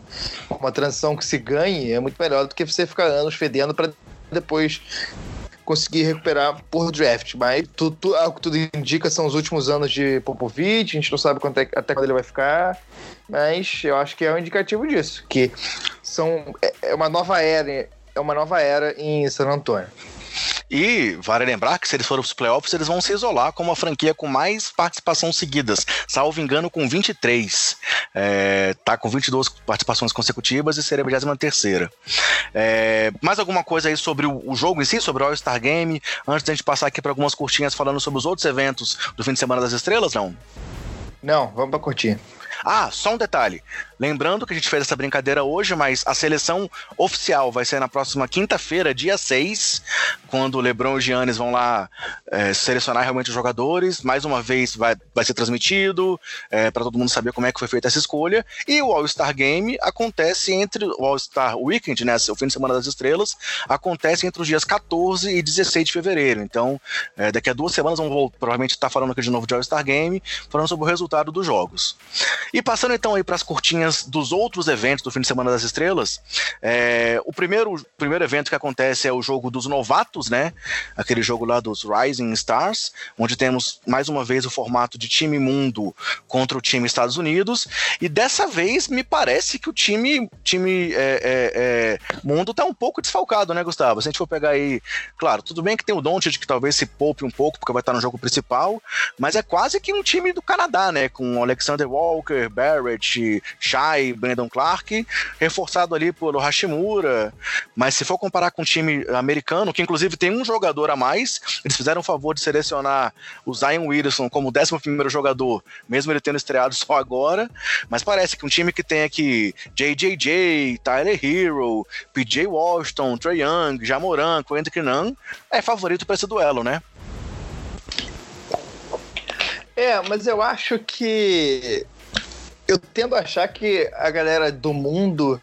Uma transição que se ganhe é muito melhor do que você ficar anos fedendo para depois conseguir recuperar por draft. Mas tudo, o que tudo indica são os últimos anos de Popovich, a gente não sabe é, até quando ele vai ficar, mas eu acho que é um indicativo disso, que são, é, é uma nova era, é uma nova era em San Antônio. E vale lembrar que se eles forem para os playoffs, eles vão se isolar como a franquia com mais participações seguidas, salvo engano, com 23. É, tá com 22 participações consecutivas e seria a 23. É, mais alguma coisa aí sobre o, o jogo em si, sobre o All-Star Game, antes da gente passar aqui para algumas curtinhas falando sobre os outros eventos do fim de semana das estrelas, não? Não, vamos para curtir. Ah, só um detalhe. Lembrando que a gente fez essa brincadeira hoje, mas a seleção oficial vai ser na próxima quinta-feira, dia 6, quando o Lebron e o Giannis vão lá é, selecionar realmente os jogadores. Mais uma vez vai, vai ser transmitido, é, para todo mundo saber como é que foi feita essa escolha. E o All-Star Game acontece entre o All-Star Weekend, né, o fim de semana das estrelas, acontece entre os dias 14 e 16 de fevereiro. Então, é, daqui a duas semanas vamos provavelmente estar falando aqui de novo de All-Star Game, falando sobre o resultado dos jogos. E passando então aí para as curtinhas dos outros eventos do fim de semana das estrelas, é, o primeiro, primeiro evento que acontece é o jogo dos novatos, né? Aquele jogo lá dos Rising Stars, onde temos mais uma vez o formato de time mundo contra o time Estados Unidos. E dessa vez me parece que o time, time é, é, é mundo tá um pouco desfalcado, né, Gustavo? Se a gente for pegar aí, claro, tudo bem que tem o Doncic que talvez se poupe um pouco porque vai estar no jogo principal, mas é quase que um time do Canadá, né? Com Alexander Walker, Barrett, Shai, Brandon Clark, reforçado ali pelo Hashimura. Mas se for comparar com o time americano, que inclusive tem um jogador a mais, eles fizeram o favor de selecionar o Zion Wilson como o 11 jogador, mesmo ele tendo estreado só agora. Mas parece que um time que tem aqui JJJ, Tyler Hero, PJ Washington, Trey Young, Jamoran, Kendrick Nunn, é favorito para esse duelo, né? É, mas eu acho que eu tendo a achar que a galera do mundo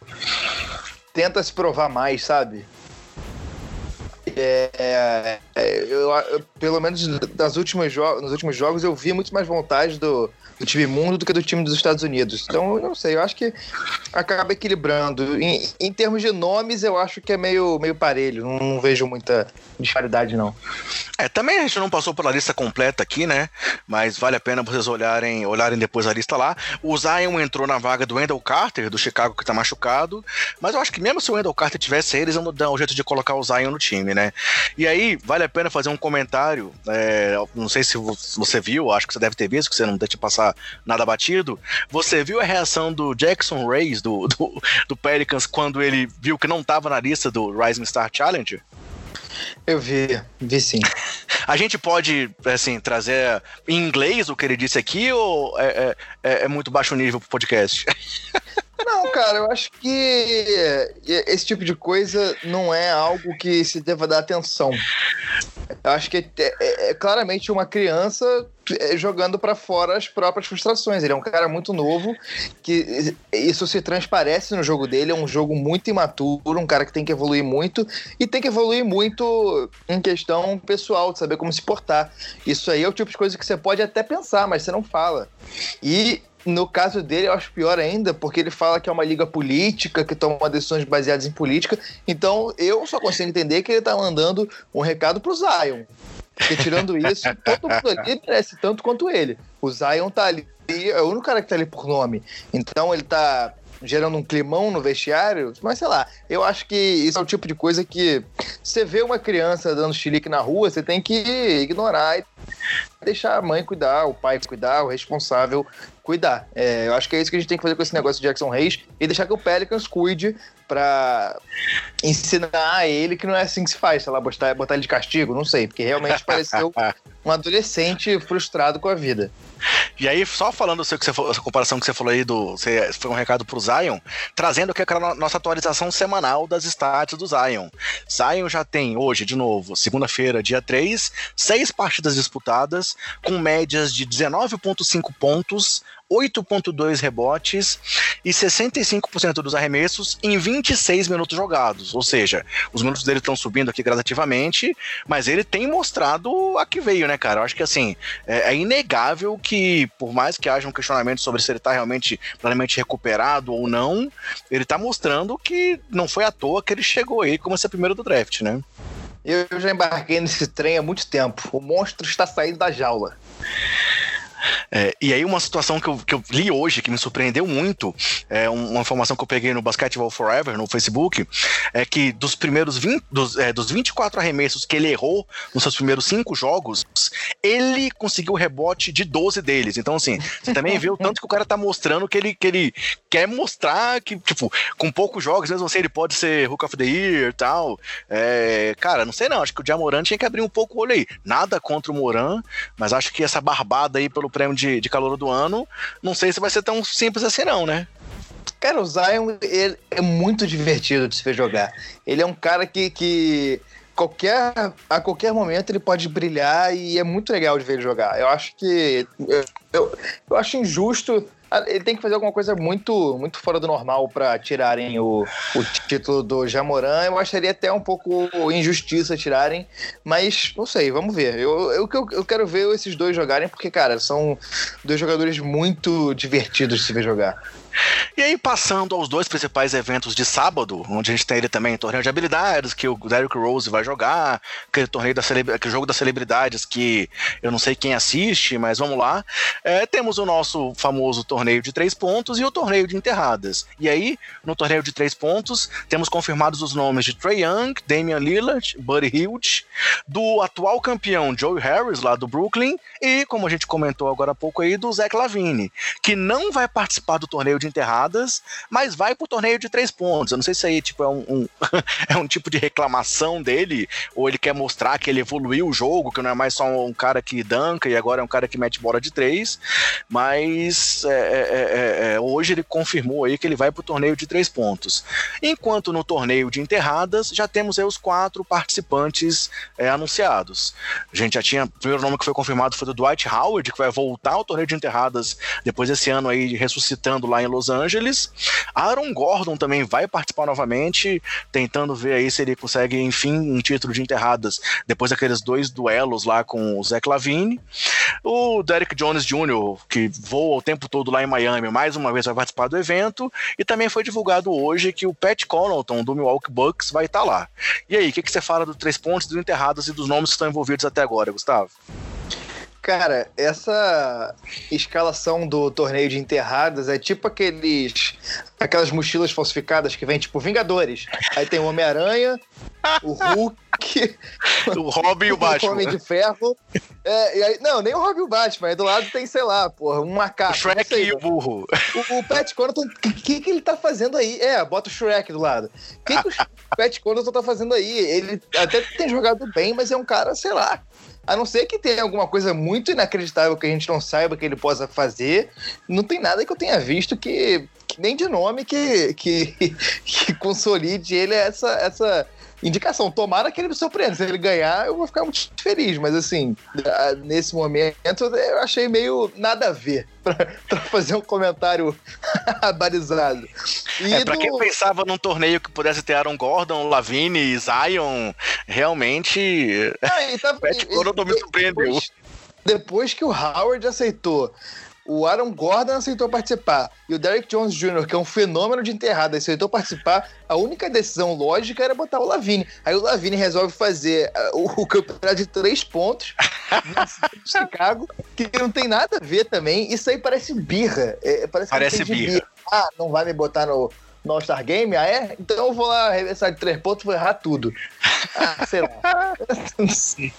tenta se provar mais, sabe? É, é, eu, eu, pelo menos últimas nos últimos jogos eu vi muito mais vontade do, do time mundo do que do time dos Estados Unidos. Então, eu não sei, eu acho que acaba equilibrando. Em, em termos de nomes, eu acho que é meio, meio parelho, não, não, vejo muita disparidade, não. É, também a gente não passou pela lista completa aqui, né? Mas vale a pena vocês olharem, olharem depois a lista lá. O Zion entrou na vaga do Wendell Carter, do Chicago, que tá machucado. Mas eu acho que mesmo se o Wendell Carter tivesse, eles vão dar um jeito de colocar o Zion no time, né? E aí, vale a pena fazer um comentário. É, não sei se você viu, acho que você deve ter visto, que você não deve te passar nada batido. Você viu a reação do Jackson Reyes, do, do, do Pelicans, quando ele viu que não estava na lista do Rising Star Challenge? Eu vi, vi sim. A gente pode, assim, trazer em inglês o que ele disse aqui ou é, é, é muito baixo nível pro podcast? Não, cara, eu acho que esse tipo de coisa não é algo que se deva dar atenção. Eu acho que é, é, é claramente uma criança é, jogando para fora as próprias frustrações. Ele é um cara muito novo, que isso se transparece no jogo dele. É um jogo muito imaturo, um cara que tem que evoluir muito e tem que evoluir muito em questão pessoal, de saber como se portar. Isso aí é o tipo de coisa que você pode até pensar, mas você não fala. E no caso dele, eu acho pior ainda, porque ele fala que é uma liga política, que toma decisões baseadas em política. Então, eu só consigo entender que ele tá mandando um recado pro Zion. Porque tirando isso, todo mundo ali merece tanto quanto ele. O Zion tá ali, é o único cara que tá ali por nome. Então, ele tá gerando um climão no vestiário, mas sei lá, eu acho que isso é o tipo de coisa que você vê uma criança dando chilique na rua, você tem que ignorar e deixar a mãe cuidar, o pai cuidar, o responsável cuidar. É, eu acho que é isso que a gente tem que fazer com esse negócio de Jackson Reis e deixar que o Pelicans cuide para ensinar a ele que não é assim que se faz, sei lá, botar, botar ele de castigo, não sei, porque realmente pareceu um adolescente frustrado com a vida. E aí, só falando que você, essa comparação que você falou aí do. Você, foi um recado pro Zion, trazendo aqui a nossa atualização semanal das stats do Zion. Zion já tem hoje, de novo, segunda-feira, dia 3, seis partidas disputadas, com médias de 19,5 pontos, 8,2 rebotes e 65% dos arremessos em 26 minutos jogados. Ou seja, os minutos dele estão subindo aqui gradativamente, mas ele tem mostrado a que veio, né, cara? Eu acho que assim, é, é inegável que, por mais que haja um questionamento sobre se ele está realmente plenamente recuperado ou não, ele está mostrando que não foi à toa que ele chegou aí como ser primeiro do draft, né? Eu já embarquei nesse trem há muito tempo. O monstro está saindo da jaula. É, e aí uma situação que eu, que eu, li hoje, que me surpreendeu muito, é uma informação que eu peguei no Basketball Forever, no Facebook, é que dos primeiros 20, dos, é, dos 24 arremessos que ele errou nos seus primeiros cinco jogos, ele conseguiu rebote de 12 deles. Então, assim, você também vê o tanto que o cara tá mostrando que ele, que ele quer mostrar que, tipo, com poucos jogos, mesmo assim, ele pode ser Hook of the Year e tal. É, cara, não sei não, acho que o Jamoran tinha que abrir um pouco o olho aí. Nada contra o Moran, mas acho que essa barbada aí pelo prêmio de, de calor do ano, não sei se vai ser tão simples assim, não, né? Cara, o Zion ele é muito divertido de se ver jogar. Ele é um cara que, que qualquer, a qualquer momento ele pode brilhar e é muito legal de ver ele jogar. Eu acho que. Eu, eu, eu acho injusto ele tem que fazer alguma coisa muito, muito fora do normal para tirarem o, o título do Jamoran. Eu acharia até um pouco injustiça tirarem, mas não sei, vamos ver. Eu, eu, eu, eu quero ver esses dois jogarem, porque, cara, são dois jogadores muito divertidos de se ver jogar. E aí, passando aos dois principais eventos de sábado, onde a gente tem ele também, torneio de habilidades, que o Derrick Rose vai jogar, aquele torneio da aquele jogo das celebridades que eu não sei quem assiste, mas vamos lá. É, temos o nosso famoso torneio de três pontos e o torneio de enterradas. E aí, no torneio de três pontos, temos confirmados os nomes de Trey Young, Damian Lillard, Buddy Hield, do atual campeão Joe Harris, lá do Brooklyn, e, como a gente comentou agora há pouco aí, do Zach Lavine, que não vai participar do torneio de enterradas, mas vai pro torneio de três pontos. Eu não sei se aí tipo, é, um, um é um tipo de reclamação dele, ou ele quer mostrar que ele evoluiu o jogo, que não é mais só um cara que danca e agora é um cara que mete bola de três, mas é, é, é, é hoje ele confirmou aí que ele vai pro torneio de três pontos. Enquanto no torneio de enterradas, já temos aí os quatro participantes é, anunciados. A gente já tinha, o primeiro nome que foi confirmado foi do Dwight Howard, que vai voltar ao torneio de enterradas depois desse ano aí ressuscitando lá em Los Angeles. Aaron Gordon também vai participar novamente, tentando ver aí se ele consegue, enfim, um título de enterradas depois daqueles dois duelos lá com o Zach Lavine. O Derek Jones Jr., que voa o tempo todo lá em Miami, mais uma vez vai participar do evento. E também foi divulgado hoje que o Pat Connaughton, do Milwaukee Bucks, vai estar tá lá. E aí, o que, que você fala do Três Pontos, do Enterradas e dos nomes que estão envolvidos até agora, Gustavo? Cara, essa escalação do torneio de enterradas é tipo aqueles. aquelas mochilas falsificadas que vem tipo Vingadores. Aí tem o Homem-Aranha, o Hulk. o Robin e o Batman. O Homem de Ferro. É, aí, não, nem o Robin e o Batman. Aí do lado tem, sei lá, porra, um macaco. O Shrek sei, e o burro. O, o Pat Connaughton, o que, que ele tá fazendo aí? É, bota o Shrek do lado. O que, que o Pat Connaughton tá fazendo aí? Ele até tem jogado bem, mas é um cara, sei lá A não ser que tenha alguma coisa muito inacreditável que a gente não saiba que ele possa fazer, não tem nada que eu tenha visto que, que nem de nome que, que, que consolide ele essa, essa indicação. Tomara que ele me surpreenda. Se ele ganhar, eu vou ficar muito feliz. Mas, assim, nesse momento, eu achei meio nada a ver para fazer um comentário abalizado. E é, pra do... quem pensava num torneio que pudesse ter Aaron Gordon, Lavine, Zion, realmente. Ah, e tá, Pat me surpreendeu. Depois que o Howard aceitou o Aaron Gordon aceitou participar e o Derek Jones Jr., que é um fenômeno de enterrada, aceitou participar, a única decisão lógica era botar o Lavine. Aí o Lavine resolve fazer uh, o, o campeonato de três pontos de Chicago, que não tem nada a ver também. Isso aí parece birra. É, parece, parece birra. birra. Ah, não vai me botar no, no All-Star Game? Ah, é? Então eu vou lá arremessar de três pontos e vou errar tudo. Ah, sei lá. não sei.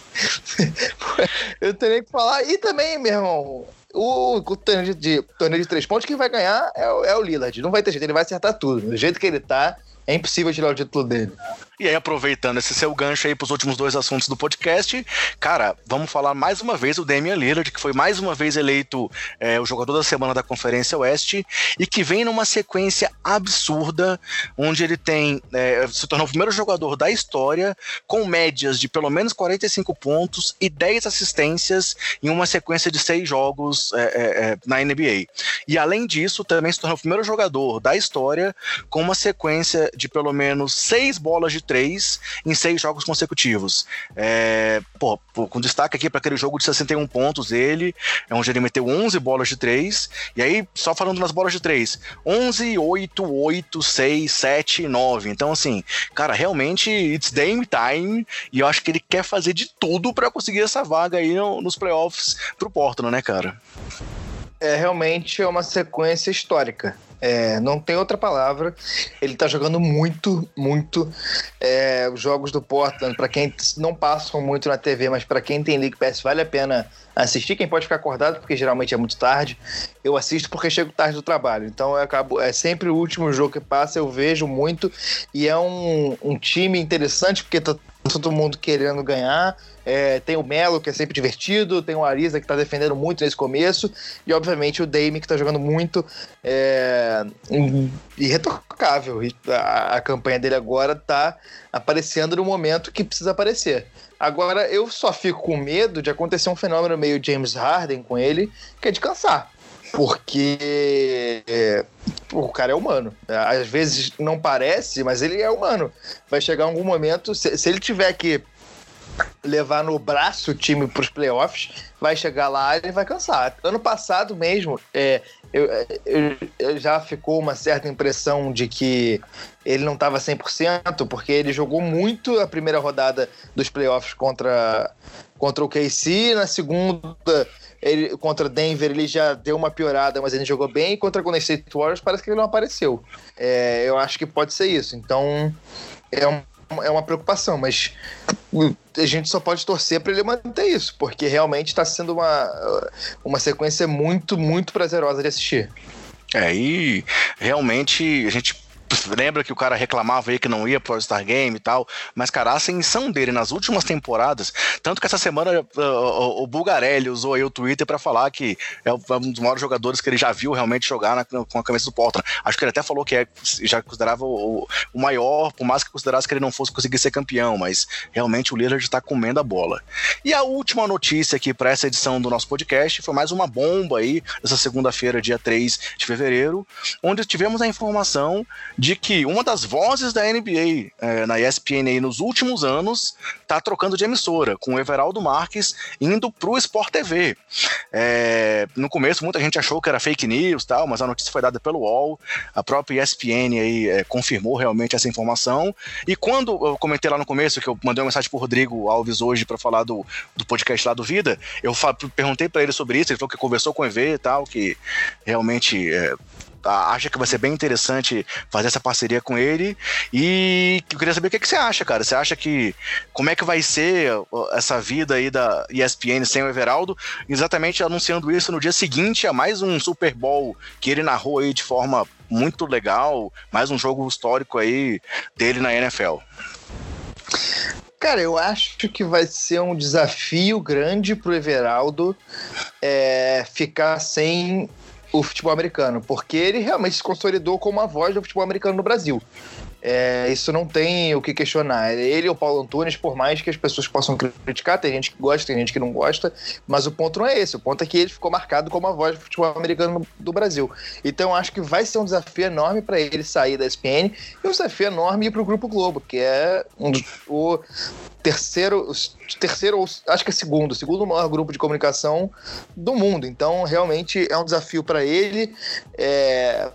eu teria que falar. E também, meu irmão, o, o torneio, de, torneio de três pontos, quem vai ganhar é é o Lillard. Não vai ter jeito, ele vai acertar tudo. Do jeito que ele tá, é impossível tirar o título dele. E aí, aproveitando esse seu gancho aí pros últimos dois assuntos do podcast, cara, vamos falar mais uma vez do Damian Lillard, que foi mais uma vez eleito é, o jogador da semana da Conferência Oeste e que vem numa sequência absurda, onde ele tem é, se tornou o primeiro jogador da história com médias de pelo menos 45 pontos e 10 assistências em uma sequência de seis jogos é, é, é na NBA. E além disso, também se tornou o primeiro jogador da história com uma sequência de pelo menos seis bolas de três em seis jogos consecutivos. É, pô, com destaque aqui para aquele jogo de 61 pontos ele é onde ele meteu 11 bolas de três, e aí, só falando nas bolas de três, 11, 8, 8, 6, 7, 9. Então, assim, cara, realmente, it's game time, e eu acho que ele quer fazer de tudo para conseguir essa vaga aí no, nos playoffs pro Portland, né, cara? É realmente é uma sequência histórica. É, não tem outra palavra. Ele tá jogando muito, muito. É, os jogos do Portland, para quem não passam muito na TV, mas para quem tem League Pass, vale a pena assistir. Quem pode ficar acordado, porque geralmente é muito tarde. Eu assisto porque chego tarde do trabalho. Então eu acabo. É sempre o último jogo que passa, eu vejo muito. E é um, um time interessante, porque tá todo mundo querendo ganhar. É, tem o Melo, que é sempre divertido, tem o Ariza, que está defendendo muito nesse começo, e obviamente o Dame, que está jogando muito é, irretocável. E a, a campanha dele agora está aparecendo no momento que precisa aparecer. Agora, eu só fico com medo de acontecer um fenômeno meio James Harden com ele, que é de cansar. Porque é, o cara é humano. Às vezes não parece, mas ele é humano. Vai chegar algum momento, se, se ele tiver que levar no braço o time para os playoffs, vai chegar lá e vai cansar. Ano passado mesmo, é, eu, eu, eu, já ficou uma certa impressão de que ele não estava 100%, porque ele jogou muito a primeira rodada dos playoffs contra, contra o KC, na segunda ele, contra Denver ele já deu uma piorada, mas ele jogou bem, contra Golden State Warriors parece que ele não apareceu. É, eu acho que pode ser isso. Então, é um é uma preocupação, mas a gente só pode torcer para ele manter isso, porque realmente está sendo uma, uma sequência muito, muito prazerosa de assistir. É, e realmente a gente lembra que o cara reclamava aí que não ia pro All-Star Game e tal, mas, cara, a ascensão dele nas últimas temporadas, tanto que essa semana uh, o, Bulgarelli usou aí o Twitter para falar que é um dos maiores jogadores que ele já viu realmente jogar na, com a camisa do Portland. Acho que ele até falou que é, já considerava o, o, maior, por mais que considerasse que ele não fosse conseguir ser campeão, mas realmente o Lillard está comendo a bola. E a última notícia aqui para essa edição do nosso podcast foi mais uma bomba aí, essa segunda-feira, dia 3 de fevereiro, onde tivemos a informação de que uma das vozes da NBA é, na ESPN nos últimos anos está trocando de emissora, com o Everaldo Marques indo para o Sport TV. É, no começo, muita gente achou que era fake news, tal, mas a notícia foi dada pelo UOL, a própria ESPN aí, é, confirmou realmente essa informação. E quando eu comentei lá no começo, que eu mandei uma mensagem para Rodrigo Alves hoje para falar do, do podcast lá do Vida, eu perguntei para ele sobre isso, ele falou que conversou com o EV e tal, que realmente é, acha que vai ser bem interessante fazer essa parceria com ele. E eu queria saber o que, que você acha, cara. Você acha que. Como é que vai ser essa vida aí da ESPN sem o Everaldo? Exatamente anunciando isso no dia seguinte a mais um Super Bowl que ele narrou aí de forma muito legal, mais um jogo histórico aí dele na NFL. Cara, eu acho que vai ser um desafio grande pro Everaldo é, ficar sem o futebol americano, porque ele realmente se consolidou como a voz do futebol americano no Brasil. É, isso não tem o que questionar. Ele e o Paulo Antunes, por mais que as pessoas possam criticar, tem gente que gosta, tem gente que não gosta, mas o ponto não é esse. O ponto é que ele ficou marcado como a voz do futebol americano do Brasil. Então acho que vai ser um desafio enorme para ele sair da ESPN e um desafio enorme para o Grupo Globo, que é um, o terceiro, terceiro, acho que é segundo, segundo maior grupo de comunicação do mundo. Então realmente é um desafio para ele. É,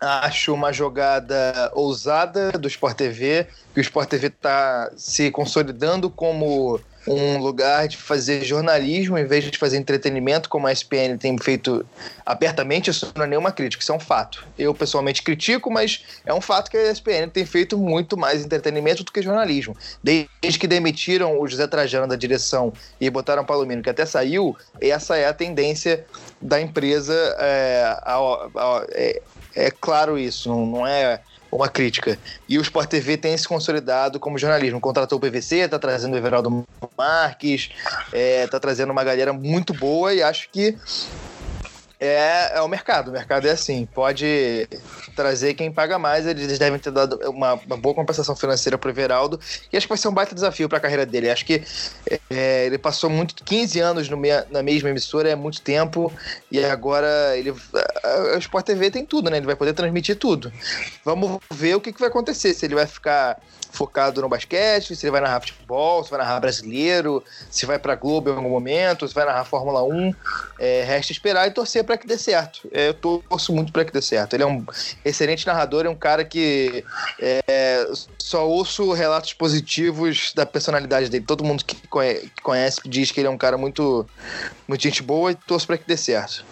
acho uma jogada ousada do Sport TV, que o Sport TV está se consolidando como um lugar de fazer jornalismo em vez de fazer entretenimento, como a ESPN tem feito abertamente, isso não é nenhuma crítica, isso é um fato. Eu pessoalmente critico, mas é um fato que a ESPN tem feito muito mais entretenimento do que jornalismo. Desde que demitiram o José Trajano da direção e botaram o Palomino, que até saiu, essa é a tendência da empresa. É, a, a, é, é claro isso, não, não é uma crítica. E o Sport TV tem se consolidado como jornalismo. Contratou o PVC, tá trazendo o Everaldo Marques, é, tá trazendo uma galera muito boa e acho que é, é o mercado. O mercado é assim, pode trazer quem paga mais. Eles devem ter dado uma, uma boa compensação financeira para o Everaldo. E acho que vai ser um baita desafio para a carreira dele. Acho que é, ele passou muito 15 anos na mesma emissora, é muito tempo. E agora ele. O Sport TV tem tudo, né? Ele vai poder transmitir tudo. Vamos ver o que, que vai acontecer. Se ele vai ficar focado no basquete, se ele vai narrar futebol, se vai narrar brasileiro, se vai para Globo em algum momento, se vai narrar Fórmula 1. É, resta esperar e torcer para que dê certo. É, eu torço muito para que dê certo. Ele é um excelente narrador, é um cara que é, só ouço relatos positivos da personalidade dele. Todo mundo que conhece diz que ele é um cara muito, muito gente boa e torço para que dê certo.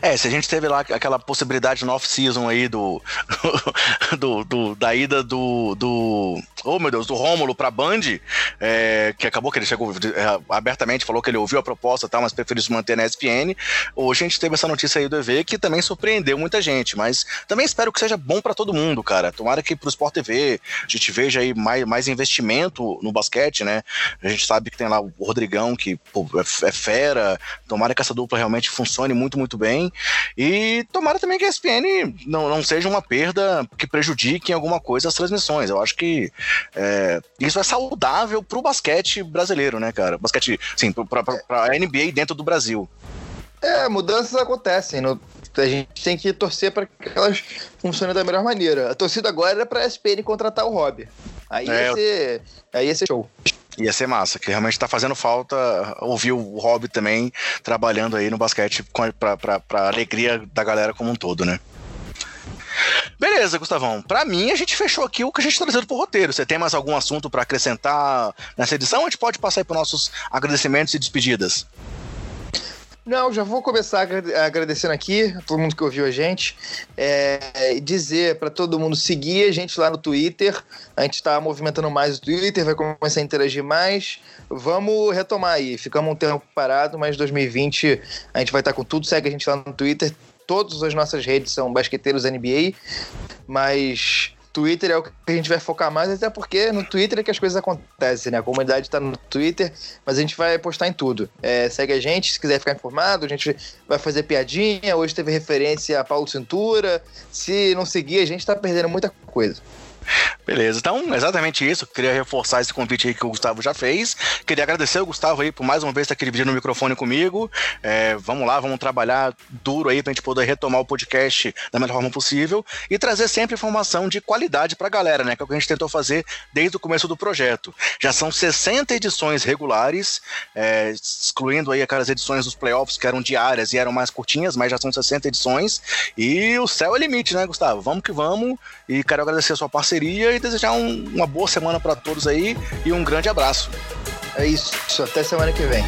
É, se a gente teve lá aquela possibilidade no off-season aí do, do, do, da ida do, do. Oh meu Deus, do Rômulo pra Band, é, que acabou que ele chegou é, abertamente, falou que ele ouviu a proposta tal, mas preferiu se manter na ESPN. Hoje a gente teve essa notícia aí do EV que também surpreendeu muita gente, mas também espero que seja bom para todo mundo, cara. Tomara que pro Sport TV a gente veja aí mais, mais investimento no basquete, né? A gente sabe que tem lá o Rodrigão, que pô, é, é fera. Tomara que essa dupla realmente funcione muito, muito bem. E tomara também que a ESPN não, não seja uma perda que prejudique em alguma coisa as transmissões. Eu acho que é, isso é saudável pro basquete brasileiro, né, cara? Basquete, sim, pra, pra, pra NBA dentro do Brasil. É, mudanças acontecem. No, a gente tem que torcer para que elas funcionem da melhor maneira. A torcida agora era para a ESPN contratar o Rob. Aí, é, ia ser, aí ia ser show. Ia ser massa, que realmente tá fazendo falta ouvir o Rob também trabalhando aí no basquete pra, pra, pra alegria da galera como um todo, né? Beleza, Gustavão. Para mim, a gente fechou aqui o que a gente tá trazendo pro roteiro. Você tem mais algum assunto para acrescentar nessa edição? A gente pode passar aí para nossos agradecimentos e despedidas. Não, já vou começar agradecendo aqui a todo mundo que ouviu a gente. É, dizer para todo mundo seguir a gente lá no Twitter. A gente está movimentando mais o Twitter, vai começar a interagir mais. Vamos retomar aí. Ficamos um tempo parado, mas 2020 a gente vai estar tá com tudo. Segue a gente lá no Twitter. Todas as nossas redes são Basqueteiros NBA, mas Twitter é o que a gente vai focar mais, até porque no Twitter é que as coisas acontecem, né? A comunidade tá no Twitter, mas a gente vai postar em tudo. É, segue a gente, se quiser ficar informado, a gente vai fazer piadinha. Hoje teve referência a Paulo Cintura. Se não seguir, a gente tá perdendo muita coisa. Beleza, então exatamente isso. Queria reforçar esse convite aí que o Gustavo já fez. Queria agradecer o Gustavo aí por mais uma vez estar aqui dividindo o microfone comigo. É, vamos lá, vamos trabalhar duro aí pra gente poder retomar o podcast da melhor forma possível e trazer sempre informação de qualidade pra galera, né? Que é o que a gente tentou fazer desde o começo do projeto. Já são 60 edições regulares, é, excluindo aí aquelas edições dos playoffs que eram diárias e eram mais curtinhas, mas já são 60 edições. E o céu é limite, né, Gustavo? Vamos que vamos. E quero agradecer a sua parceria parceria e desejar um, uma boa semana para todos aí e um grande abraço. É isso, até semana que vem.